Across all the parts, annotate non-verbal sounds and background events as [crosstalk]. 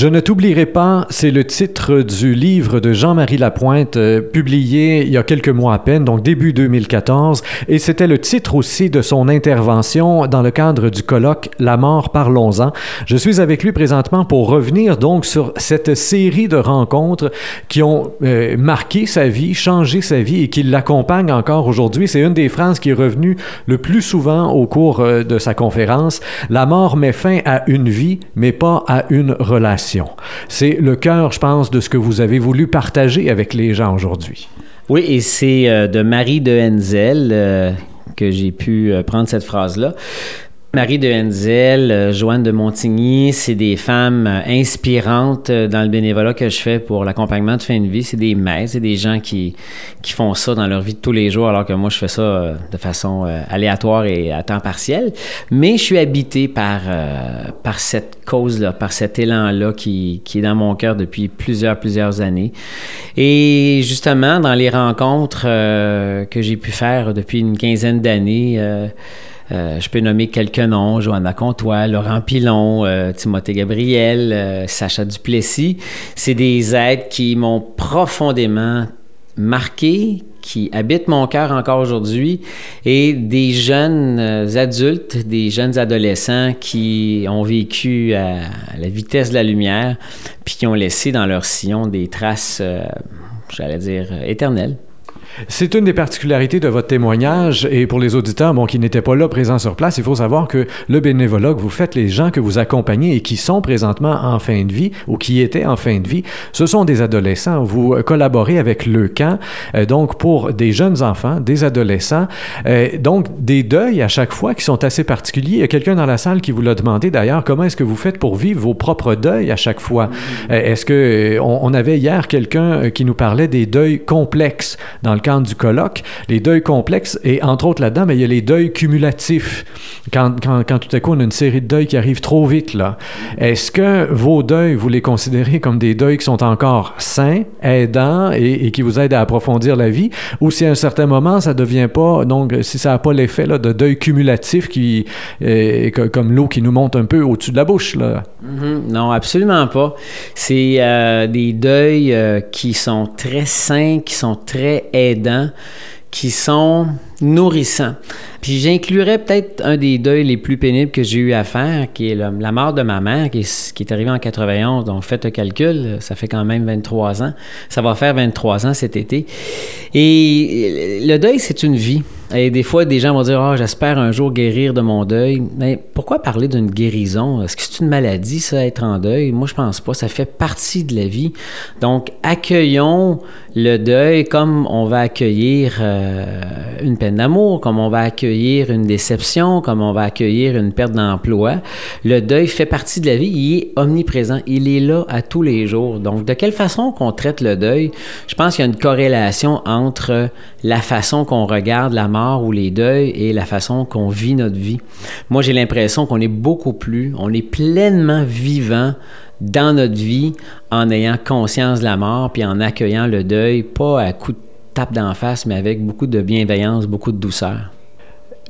Je ne t'oublierai pas, c'est le titre du livre de Jean-Marie Lapointe, euh, publié il y a quelques mois à peine, donc début 2014, et c'était le titre aussi de son intervention dans le cadre du colloque La mort, parlons-en. Je suis avec lui présentement pour revenir donc sur cette série de rencontres qui ont euh, marqué sa vie, changé sa vie et qui l'accompagnent encore aujourd'hui. C'est une des phrases qui est revenue le plus souvent au cours euh, de sa conférence. La mort met fin à une vie, mais pas à une relation. C'est le cœur, je pense, de ce que vous avez voulu partager avec les gens aujourd'hui. Oui, et c'est euh, de Marie de Henzel euh, que j'ai pu euh, prendre cette phrase-là. Marie de Henzel, euh, Joanne de Montigny, c'est des femmes euh, inspirantes euh, dans le bénévolat que je fais pour l'accompagnement de fin de vie. C'est des mères, c'est des gens qui, qui font ça dans leur vie de tous les jours, alors que moi, je fais ça de façon aléatoire et à temps partiel. Mais je suis habité par, par cette cause-là, par cet élan-là qui, qui est dans mon cœur depuis plusieurs, plusieurs années. Et justement, dans les rencontres que j'ai pu faire depuis une quinzaine d'années, je peux nommer quelques noms, Johanna Comtois, Laurent Pilon, euh, Timothée Gabriel, euh, Sacha Duplessis. C'est des êtres qui m'ont profondément marqué, qui habitent mon cœur encore aujourd'hui, et des jeunes adultes, des jeunes adolescents qui ont vécu à la vitesse de la lumière, puis qui ont laissé dans leur sillon des traces, j'allais dire, éternelles. C'est une des particularités de votre témoignage et pour les auditeurs qui n'étaient pas là présents sur place, il faut savoir que le bénévolat que vous faites, les gens que vous accompagnez et qui sont présentement en fin de vie ou qui étaient en fin de vie, ce sont des adolescents. Vous collaborez avec le euh, donc pour des jeunes enfants, des adolescents, euh, donc des deuils à chaque fois qui sont assez particuliers. Il y a quelqu'un dans la salle qui vous l'a demandé d'ailleurs, comment est-ce que vous faites pour vivre vos propres deuils à chaque fois? Euh, est-ce que on, on avait hier quelqu'un qui nous parlait des deuils complexes dans le du colloque, les deuils complexes, et entre autres là-dedans, mais il y a les deuils cumulatifs. Quand, quand, tout à coup on a une série de deuils qui arrivent trop vite, là. Est-ce que vos deuils, vous les considérez comme des deuils qui sont encore sains, aidants et, qui vous aident à approfondir la vie, ou si à un certain moment ça devient pas, donc si ça n'a pas l'effet de deuil cumulatif qui, est comme l'eau qui nous monte un peu au-dessus de la bouche, là? Mm-hmm. Non, absolument pas. C'est euh, des deuils euh, qui sont très sains, qui sont très aidants qui sont nourrissants. Puis j'inclurais peut-être un des deuils les plus pénibles que j'ai eu à faire, qui est la, mort de ma mère, qui est, qui est, arrivée en 91. Donc faites le calcul, ça fait quand même 23 ans. Ça va faire 23 ans cet été. Et le deuil, c'est une vie. Et des fois, des gens vont dire, oh, j'espère un jour guérir de mon deuil. Mais pourquoi parler d'une guérison? Est-ce que c'est une maladie, ça, être en deuil? Moi, je pense pas. Ça fait partie de la vie. Donc, accueillons le deuil comme on va accueillir euh, une peine d'amour, comme on va accueillir une déception, comme on va accueillir une perte d'emploi. Le deuil fait partie de la vie. Il est omniprésent. Il est là à tous les jours. Donc, de quelle façon qu'on traite le deuil? Je pense qu'il y a une corrélation entre la façon qu'on regarde la mort ou les deuils et la façon qu'on vit notre vie. Moi, j'ai l'impression qu'on est beaucoup plus, on est pleinement vivant dans notre vie en ayant conscience de la mort puis en accueillant le deuil, pas à coup de tape d'en face, mais avec beaucoup de bienveillance, beaucoup de douceur.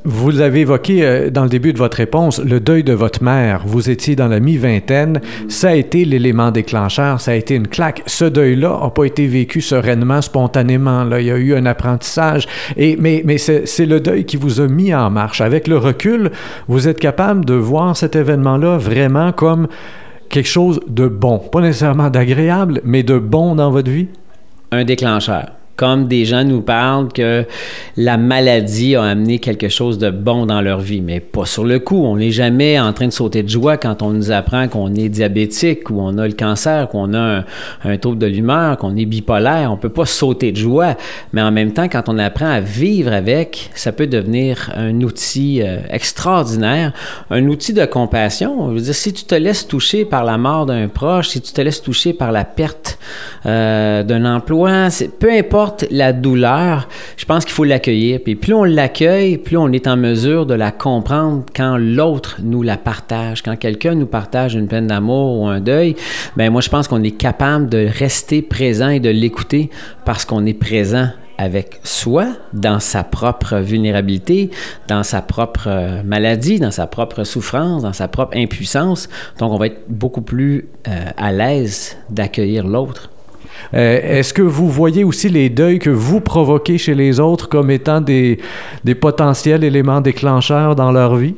Vous avez évoqué euh, dans le début de votre réponse le deuil de votre mère. Vous étiez dans la mi-vingtaine. Ça a été l'élément déclencheur. Ça a été une claque. Ce deuil-là n'a pas été vécu sereinement, spontanément. Là. Il y a eu un apprentissage. Et, mais mais c'est le deuil qui vous a mis en marche. Avec le recul, vous êtes capable de voir cet événement-là vraiment comme quelque chose de bon. Pas nécessairement d'agréable, mais de bon dans votre vie? Un déclencheur comme des gens nous parlent que la maladie a amené quelque chose de bon dans leur vie, mais pas sur le coup. On n'est jamais en train de sauter de joie quand on nous apprend qu'on est diabétique ou on a le cancer, qu'on a un, taux de l'humeur, qu'on est bipolaire. On peut pas sauter de joie, mais en même temps, quand on apprend à vivre avec, ça peut devenir un outil euh, extraordinaire, un outil de compassion. Je veux dire, si tu te laisses toucher par la mort d'un proche, si tu te laisses toucher par la perte euh, d'un emploi, peu importe la douleur, je pense qu'il faut l'accueillir. Puis plus on l'accueille, plus on est en mesure de la comprendre quand l'autre nous la partage. Quand quelqu'un nous partage une peine d'amour ou un deuil, ben moi je pense qu'on est capable de rester présent et de l'écouter parce qu'on est présent avec soi, dans sa propre vulnérabilité, dans sa propre euh, maladie, dans sa propre souffrance, dans sa propre impuissance. Donc, on va être beaucoup plus euh, à l'aise d'accueillir l'autre. Euh, est-ce que vous voyez aussi les deuils que vous provoquez chez les autres comme étant des, potentiels éléments déclencheurs dans leur vie?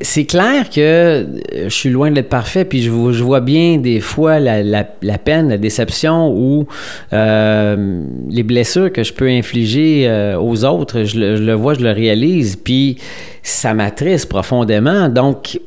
c'est clair que euh, je suis loin d'être parfait, puis je, vois bien des fois la, peine, la déception ou euh, les blessures que je peux infliger aux autres. Je le, je le, vois, je le réalise, puis ça m'attriste profondément. Donc,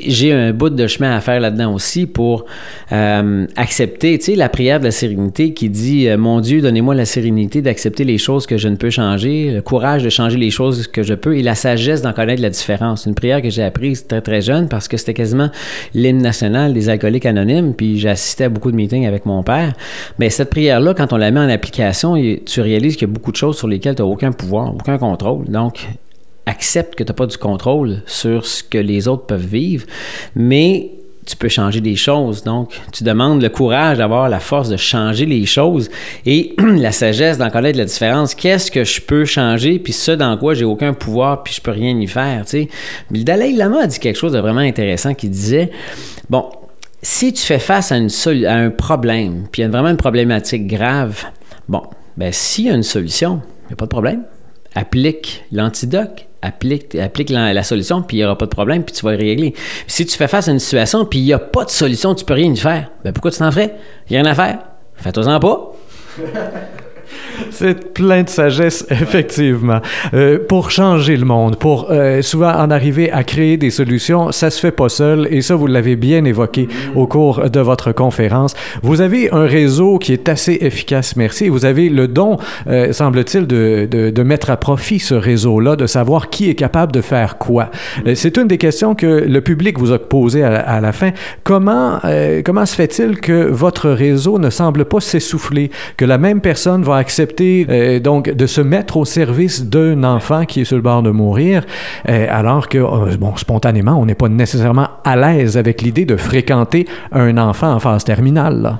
j'ai un bout de chemin à faire là-dedans aussi pour euh, accepter, tu sais, la prière de la sérénité qui dit euh, Mon Dieu, donnez-moi la sérénité d'accepter les choses que je ne peux changer, le courage de changer les choses que je peux et la sagesse d'en connaître la différence. Une prière que j'ai apprise très, très jeune parce que c'était quasiment l'hymne national des alcooliques anonymes, puis j'assistais à beaucoup de meetings avec mon père. Mais cette prière-là, quand on la met en application, tu réalises qu'il y a beaucoup de choses sur lesquelles tu n'as aucun pouvoir, aucun contrôle. Donc, accepte que tu n'as pas du contrôle sur ce que les autres peuvent vivre, mais tu peux changer des choses. Donc, tu demandes le courage d'avoir la force de changer les choses et [clears throat] la sagesse d'en connaître la différence. Qu'est-ce que je peux changer, puis ce dans quoi j'ai aucun pouvoir, puis je peux rien y faire. Tu sais. le Dalai Lama a dit quelque chose de vraiment intéressant qui disait, bon, si tu fais face à, un problème, puis il y a vraiment une problématique grave, bon, ben s'il y a une solution, il n'y a pas de problème. Applique l'antidote, applique, la, solution, puis il n'y aura pas de problème, puis tu vas régler. si tu fais face à une situation, puis il n'y a pas de solution, tu peux rien y faire, ben pourquoi tu t'en ferais? Rien à faire. Fais-toi-en pas. C'est plein de sagesse, [laughs] effectivement. Euh, pour changer le monde, pour euh, souvent en arriver à créer des solutions, ça se fait pas seul, et ça, vous l'avez bien évoqué au cours de votre conférence. Vous avez un réseau qui est assez efficace, merci. Vous avez le don, euh, semble-t-il, de, de, mettre à profit ce réseau-là, de savoir qui est capable de faire quoi. C'est une des questions que le public vous a posées à, à, la fin. Comment, comment se fait-il que votre réseau ne semble pas s'essouffler, que la même personne va accepter euh, donc de se mettre au service d'un enfant qui est sur le bord de mourir, euh, alors que, euh, bon, spontanément, on n'est pas nécessairement à l'aise avec l'idée de fréquenter un enfant en phase terminale.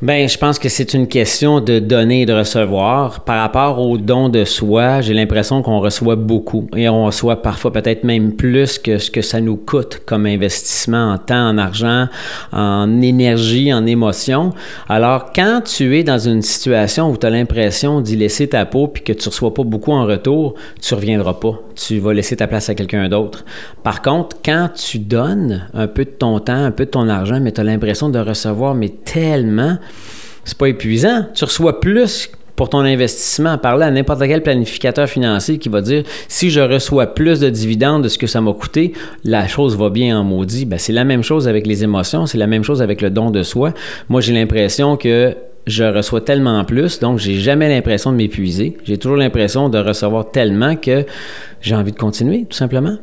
Ben, je pense que c'est une question de donner et de recevoir. Par rapport au don de soi, j'ai l'impression qu'on reçoit beaucoup et on reçoit parfois peut-être même plus que ce que ça nous coûte comme investissement en temps, en argent, en énergie, en émotion. Alors, quand tu es dans une situation où tu as l'impression d'y laisser ta peau puis que tu reçois pas beaucoup en retour, tu reviendras pas. Tu vas laisser ta place à quelqu'un d'autre. Par contre, quand tu donnes un peu de ton temps, un peu de ton argent, mais tu as l'impression de recevoir mais tellement c'est pas épuisant. Tu reçois plus pour ton investissement. Parler à n'importe quel planificateur financier qui va dire si je reçois plus de dividendes de ce que ça m'a coûté, la chose va bien en maudit. Ben, c'est la même chose avec les émotions, c'est la même chose avec le don de soi. Moi, j'ai l'impression que je reçois tellement plus, donc j'ai jamais l'impression de m'épuiser. J'ai toujours l'impression de recevoir tellement que j'ai envie de continuer, tout simplement.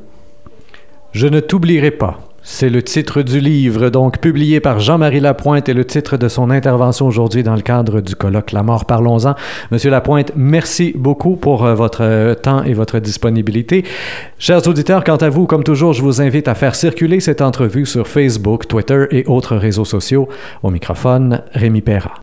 Je ne t'oublierai pas. C'est le titre du livre, donc publié par Jean-Marie Lapointe et le titre de son intervention aujourd'hui dans le cadre du colloque La mort, parlons-en. Monsieur Lapointe, merci beaucoup pour euh, votre euh, temps et votre disponibilité. Chers auditeurs, quant à vous, comme toujours, je vous invite à faire circuler cette entrevue sur Facebook, Twitter et autres réseaux sociaux. Au microphone, Rémi Perra.